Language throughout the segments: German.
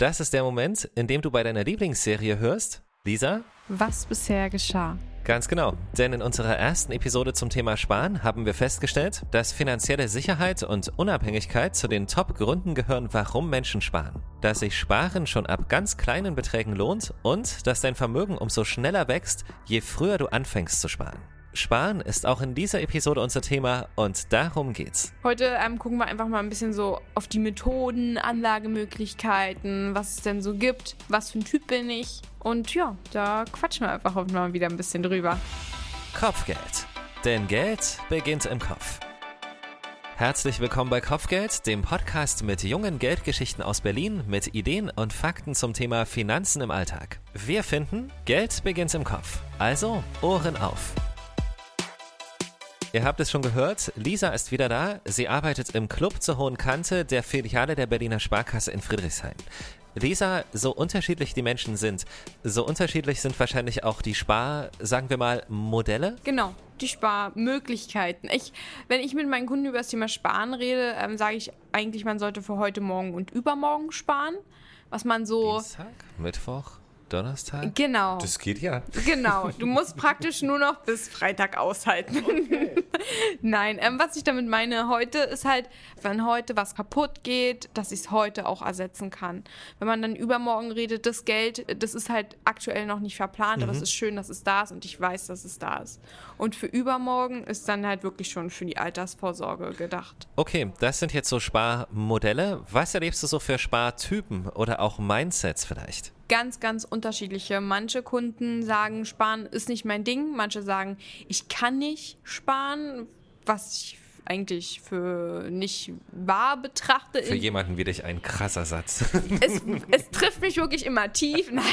Das ist der Moment, in dem du bei deiner Lieblingsserie hörst. Lisa? Was bisher geschah. Ganz genau, denn in unserer ersten Episode zum Thema Sparen haben wir festgestellt, dass finanzielle Sicherheit und Unabhängigkeit zu den Top-Gründen gehören, warum Menschen sparen. Dass sich Sparen schon ab ganz kleinen Beträgen lohnt und dass dein Vermögen umso schneller wächst, je früher du anfängst zu sparen. Sparen ist auch in dieser Episode unser Thema und darum geht's. Heute ähm, gucken wir einfach mal ein bisschen so auf die Methoden, Anlagemöglichkeiten, was es denn so gibt, was für ein Typ bin ich. Und ja, da quatschen wir einfach heute mal wieder ein bisschen drüber. Kopfgeld. Denn Geld beginnt im Kopf. Herzlich willkommen bei Kopfgeld, dem Podcast mit jungen Geldgeschichten aus Berlin mit Ideen und Fakten zum Thema Finanzen im Alltag. Wir finden, Geld beginnt im Kopf. Also Ohren auf. Ihr habt es schon gehört, Lisa ist wieder da. Sie arbeitet im Club zur Hohen Kante der Filiale der Berliner Sparkasse in Friedrichshain. Lisa, so unterschiedlich die Menschen sind, so unterschiedlich sind wahrscheinlich auch die Spar, sagen wir mal, Modelle? Genau, die Sparmöglichkeiten. Ich, wenn ich mit meinen Kunden über das Thema Sparen rede, ähm, sage ich eigentlich, man sollte für heute Morgen und übermorgen sparen. Was man so. Dienstag, Mittwoch, Donnerstag? Genau. Das geht ja. Genau. Du musst praktisch nur noch bis Freitag aushalten. Okay. Nein, ähm, was ich damit meine heute ist halt, wenn heute was kaputt geht, dass ich es heute auch ersetzen kann. Wenn man dann übermorgen redet, das Geld, das ist halt aktuell noch nicht verplant, mhm. aber es mhm. ist schön, dass es da ist und ich weiß, dass es da ist. Und für übermorgen ist dann halt wirklich schon für die Altersvorsorge gedacht. Okay, das sind jetzt so Sparmodelle. Was erlebst du so für Spartypen oder auch Mindsets vielleicht? ganz, ganz unterschiedliche. Manche Kunden sagen, sparen ist nicht mein Ding. Manche sagen, ich kann nicht sparen, was ich eigentlich für nicht wahr betrachte. Für jemanden wie dich ein krasser Satz. Es, es trifft mich wirklich immer tief. Nein.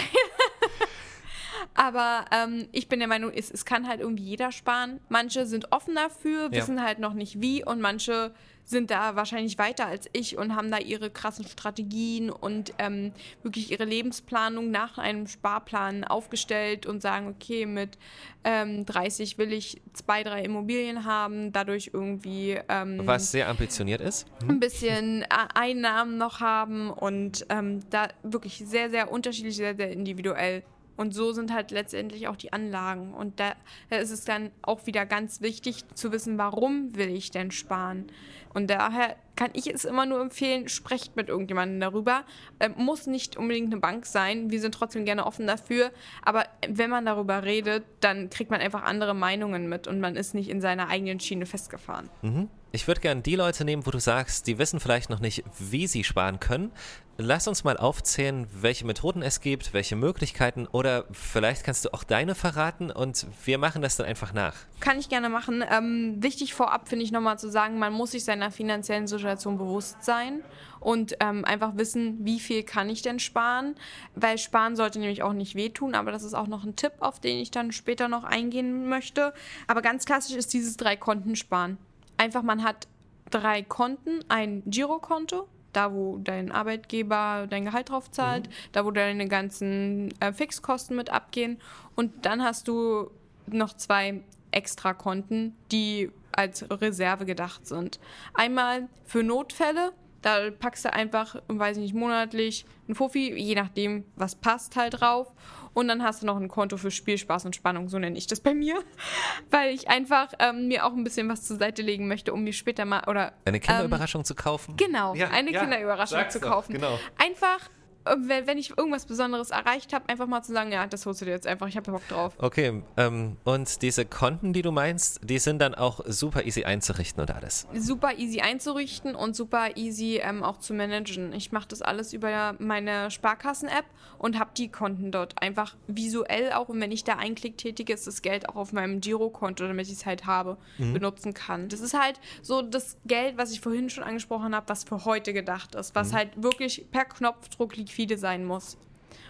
Aber ähm, ich bin der Meinung, es, es kann halt irgendwie jeder sparen. Manche sind offen dafür, wissen ja. halt noch nicht wie und manche sind da wahrscheinlich weiter als ich und haben da ihre krassen Strategien und ähm, wirklich ihre Lebensplanung nach einem Sparplan aufgestellt und sagen, okay, mit ähm, 30 will ich zwei, drei Immobilien haben, dadurch irgendwie... Ähm, Was sehr ambitioniert ist. Hm? Ein bisschen äh, Einnahmen noch haben und ähm, da wirklich sehr, sehr unterschiedlich, sehr, sehr individuell und so sind halt letztendlich auch die Anlagen. Und da ist es dann auch wieder ganz wichtig zu wissen, warum will ich denn sparen. Und daher kann ich es immer nur empfehlen, sprecht mit irgendjemandem darüber. Ähm, muss nicht unbedingt eine Bank sein, wir sind trotzdem gerne offen dafür. Aber wenn man darüber redet, dann kriegt man einfach andere Meinungen mit und man ist nicht in seiner eigenen Schiene festgefahren. Mhm. Ich würde gerne die Leute nehmen, wo du sagst, die wissen vielleicht noch nicht, wie sie sparen können. Lass uns mal aufzählen, welche Methoden es gibt, welche Möglichkeiten oder vielleicht kannst du auch deine verraten und wir machen das dann einfach nach. Kann ich gerne machen. Ähm, wichtig vorab finde ich nochmal zu sagen, man muss sich seiner finanziellen Situation bewusst sein und ähm, einfach wissen, wie viel kann ich denn sparen, weil sparen sollte nämlich auch nicht wehtun, aber das ist auch noch ein Tipp, auf den ich dann später noch eingehen möchte. Aber ganz klassisch ist dieses drei Konten sparen einfach, man hat drei Konten, ein Girokonto, da wo dein Arbeitgeber dein Gehalt drauf zahlt, mhm. da wo deine ganzen äh, Fixkosten mit abgehen und dann hast du noch zwei Extrakonten, die als Reserve gedacht sind. Einmal für Notfälle, da packst du einfach, weiß ich nicht, monatlich ein Fuffi, je nachdem, was passt halt drauf. Und dann hast du noch ein Konto für Spielspaß und Spannung, so nenne ich das bei mir. Weil ich einfach ähm, mir auch ein bisschen was zur Seite legen möchte, um mir später mal oder. Eine Kinderüberraschung ähm, zu kaufen? Genau, ja, eine ja, Kinderüberraschung zu kaufen. Doch, genau. Einfach wenn ich irgendwas Besonderes erreicht habe, einfach mal zu sagen, ja, das holst du dir jetzt einfach, ich habe Bock drauf. Okay, ähm, und diese Konten, die du meinst, die sind dann auch super easy einzurichten und alles? Super easy einzurichten und super easy ähm, auch zu managen. Ich mache das alles über meine Sparkassen-App und habe die Konten dort einfach visuell auch und wenn ich da einen Klick tätige, ist das Geld auch auf meinem Girokonto, damit ich es halt habe, mhm. benutzen kann. Das ist halt so das Geld, was ich vorhin schon angesprochen habe, was für heute gedacht ist, was mhm. halt wirklich per Knopfdruck liquide liquide sein muss.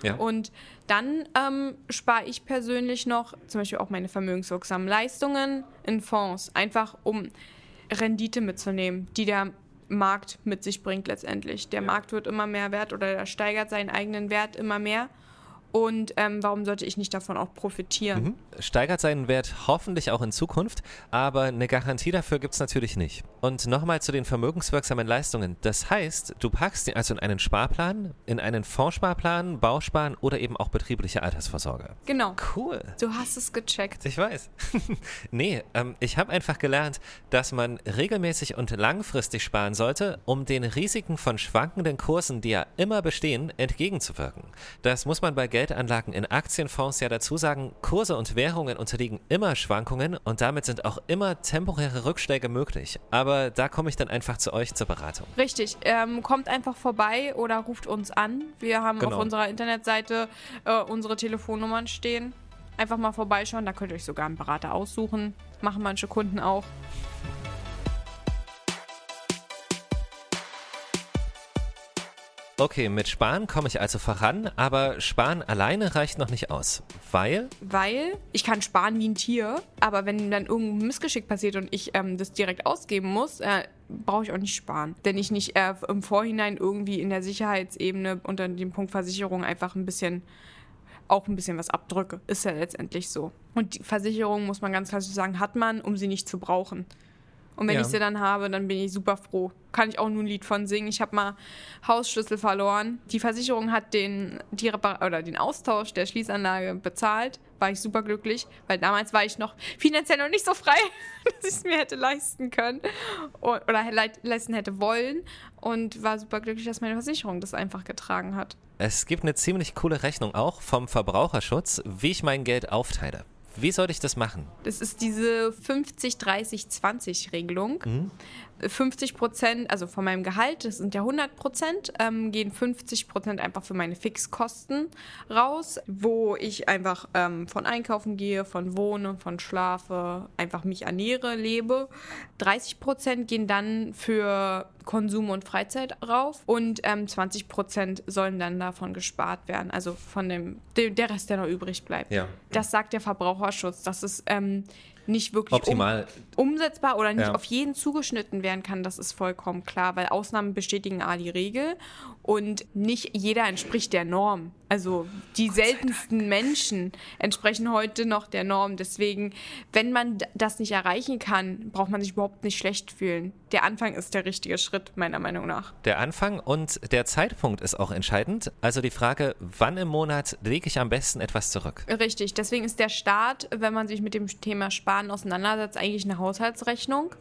Ja. Und dann ähm, spare ich persönlich noch zum Beispiel auch meine vermögenswirksamen Leistungen in Fonds, einfach um Rendite mitzunehmen, die der Markt mit sich bringt letztendlich. Der ja. Markt wird immer mehr wert oder er steigert seinen eigenen Wert immer mehr. Und ähm, warum sollte ich nicht davon auch profitieren? Mhm. Steigert seinen Wert hoffentlich auch in Zukunft, aber eine Garantie dafür gibt es natürlich nicht. Und nochmal zu den vermögenswirksamen Leistungen. Das heißt, du packst ihn also in einen Sparplan, in einen Fondssparplan, Bausparen oder eben auch betriebliche Altersvorsorge. Genau. Cool. Du hast es gecheckt. Ich weiß. nee, ähm, ich habe einfach gelernt, dass man regelmäßig und langfristig sparen sollte, um den Risiken von schwankenden Kursen, die ja immer bestehen, entgegenzuwirken. Das muss man bei Geldanlagen in Aktienfonds ja dazu sagen. Kurse und Währungen unterliegen immer Schwankungen und damit sind auch immer temporäre Rückschläge möglich. Aber da komme ich dann einfach zu euch zur Beratung. Richtig. Ähm, kommt einfach vorbei oder ruft uns an. Wir haben Genau. auf unserer Internetseite äh, unsere Telefonnummern stehen. Einfach mal vorbeischauen, da könnt ihr euch sogar einen Berater aussuchen. Machen manche Kunden auch. Okay, mit Sparen komme ich also voran, aber Sparen alleine reicht noch nicht aus. Weil Weil ich kann sparen wie ein Tier, aber wenn dann irgendein Missgeschick passiert und ich ähm, das direkt ausgeben muss, äh, brauche ich auch nicht sparen. Denn ich nicht äh, im Vorhinein irgendwie in der Sicherheitsebene unter dem Punkt Versicherung einfach ein bisschen auch ein bisschen was abdrücke. Ist ja letztendlich so. Und die Versicherung, muss man ganz klassisch sagen, hat man, um sie nicht zu brauchen. Und wenn Ja. ich sie dann habe, dann bin ich super froh. Kann ich auch nur ein Lied von singen. Ich habe mal Hausschlüssel verloren. Die Versicherung hat den, die Repar oder den Austausch der Schließanlage bezahlt. War ich super glücklich, weil damals war ich noch finanziell noch nicht so frei, dass ich es mir hätte leisten können oder leisten hätte wollen. Und war super glücklich, dass meine Versicherung das einfach getragen hat. es gibt eine ziemlich coole Rechnung auch vom Verbraucherschutz, wie ich mein Geld aufteile. Wie sollte ich das machen? Das ist diese 50-30-20-Regelung. 50 Prozent, also von meinem Gehalt, das sind ja 100 Prozent, ähm, gehen 50 Prozent einfach für meine Fixkosten raus, wo ich einfach ähm, von einkaufen gehe, von wohne, von schlafe, einfach mich ernähre, lebe. 30 Prozent gehen dann für Konsum und Freizeit rauf und ähm, 20 Prozent sollen dann davon gespart werden, also von dem, der Rest, der noch übrig bleibt. Ja. Das sagt der Verbraucherschutz, dass es ähm, nicht wirklich Optimal. Um, umsetzbar oder nicht Ja. auf jeden zugeschnitten werden kann, das ist vollkommen klar, weil Ausnahmen bestätigen A die Regel und nicht jeder entspricht der Norm. Also die seltensten Menschen entsprechen heute noch der Norm. Deswegen, wenn man das nicht erreichen kann, braucht man sich überhaupt nicht schlecht fühlen. Der Anfang ist der richtige Schritt, meiner Meinung nach. Der Anfang und der Zeitpunkt ist auch entscheidend. Also die Frage, wann im Monat lege ich am besten etwas zurück? Richtig, deswegen ist der Start, wenn man sich mit dem Thema Sparen auseinandersetzt, eigentlich eine Haushaltsrechnung.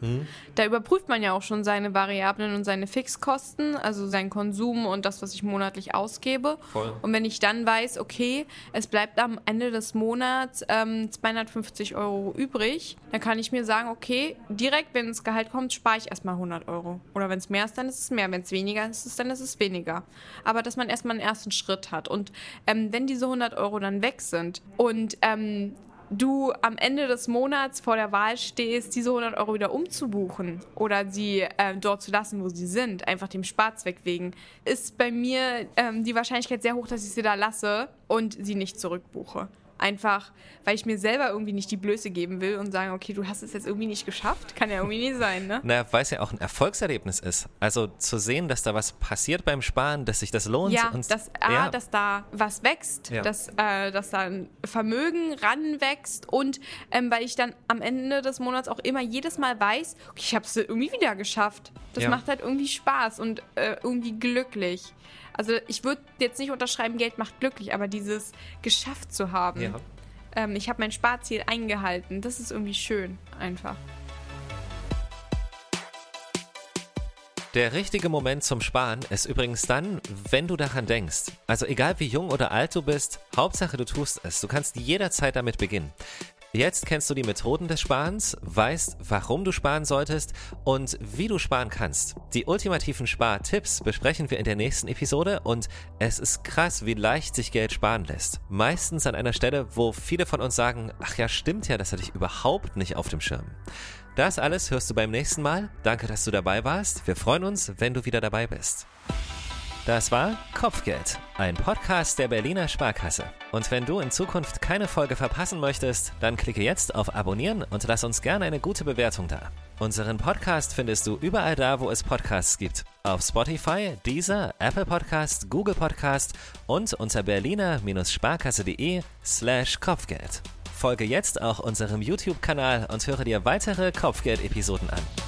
Da überprüft man ja auch schon seine Variablen und seine Fixkosten, also seinen Konsum und das, was ich monatlich ausgebe. Voll. Und wenn ich dann weiß, okay, es bleibt am Ende des Monats ähm, 250 Euro übrig, dann kann ich mir sagen, okay, direkt, wenn das Gehalt kommt, spare ich erstmal 100 Euro. Oder wenn es mehr ist, dann ist es mehr. Wenn es weniger ist, dann ist es weniger. Aber dass man erstmal einen ersten Schritt hat. Und ähm, wenn diese 100 Euro dann weg sind und ähm, du am Ende des Monats vor der Wahl stehst, diese 100 Euro wieder umzubuchen oder sie äh, dort zu lassen, wo sie sind, einfach dem Sparzweck wegen, ist bei mir ähm, die Wahrscheinlichkeit sehr hoch, dass ich sie da lasse und sie nicht zurückbuche. Einfach, weil ich mir selber irgendwie nicht die Blöße geben will und sagen, okay, du hast es jetzt irgendwie nicht geschafft. Kann ja irgendwie nicht sein, ne? Na, weil es ja auch ein Erfolgserlebnis ist. Also zu sehen, dass da was passiert beim Sparen, dass sich das lohnt. Ja, und, dass, A, ja. dass da was wächst, Ja. dass, äh, dass da ein Vermögen ranwächst und ähm, weil ich dann am Ende des Monats auch immer jedes Mal weiß, okay, ich habe es irgendwie wieder geschafft. Das Ja. macht halt irgendwie Spaß und äh, irgendwie glücklich. Also ich würde jetzt nicht unterschreiben, Geld macht glücklich, aber dieses geschafft zu haben. Ja. Ähm, ich habe mein Sparziel eingehalten. Das ist irgendwie schön, einfach. Der richtige Moment zum Sparen ist übrigens dann, wenn du daran denkst. Also egal wie jung oder alt du bist, Hauptsache du tust es. Du kannst jederzeit damit beginnen. Jetzt kennst du die Methoden des Sparens, weißt, warum du sparen solltest und wie du sparen kannst. Die ultimativen Spartipps besprechen wir in der nächsten Episode und es ist krass, wie leicht sich Geld sparen lässt. Meistens an einer Stelle, wo viele von uns sagen, ach ja, stimmt ja, das hatte ich überhaupt nicht auf dem Schirm. Das alles hörst du beim nächsten Mal. Danke, dass du dabei warst. Wir freuen uns, wenn du wieder dabei bist. Das war Kopfgeld, ein Podcast der Berliner Sparkasse. Und wenn du in Zukunft keine Folge verpassen möchtest, dann klicke jetzt auf Abonnieren und lass uns gerne eine gute Bewertung da. Unseren Podcast findest du überall da, wo es Podcasts gibt. Auf Spotify, Deezer, Apple Podcast, Google Podcast und unter berliner-sparkasse.de slash Kopfgeld. Folge jetzt auch unserem YouTube-Kanal und höre dir weitere Kopfgeld-Episoden an.